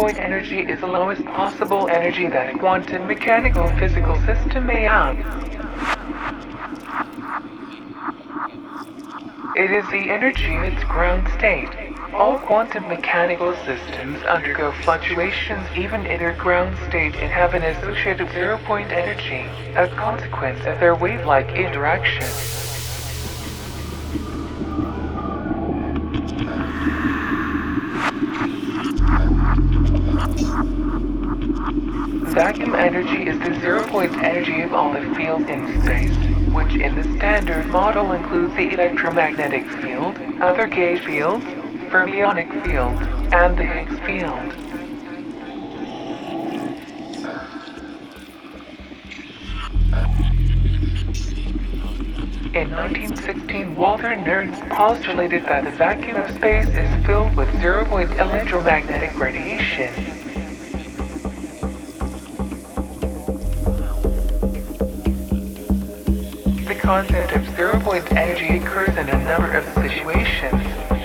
zero-point energy is the lowest possible energy that a quantum mechanical physical system may have. It is the energy in its ground state. All quantum mechanical systems undergo fluctuations even in their ground state and have an associated zero-point energy, a consequence of their wave-like interaction. Energy is the zero-point energy of all the fields in space, which in the standard model includes the electromagnetic field, other gauge fields, fermionic field, and the Higgs field. In 1916, Walther Nernst postulated that the vacuum of space is filled with zero-point electromagnetic radiation. Concept of zero-point energy occurs in a number of situations.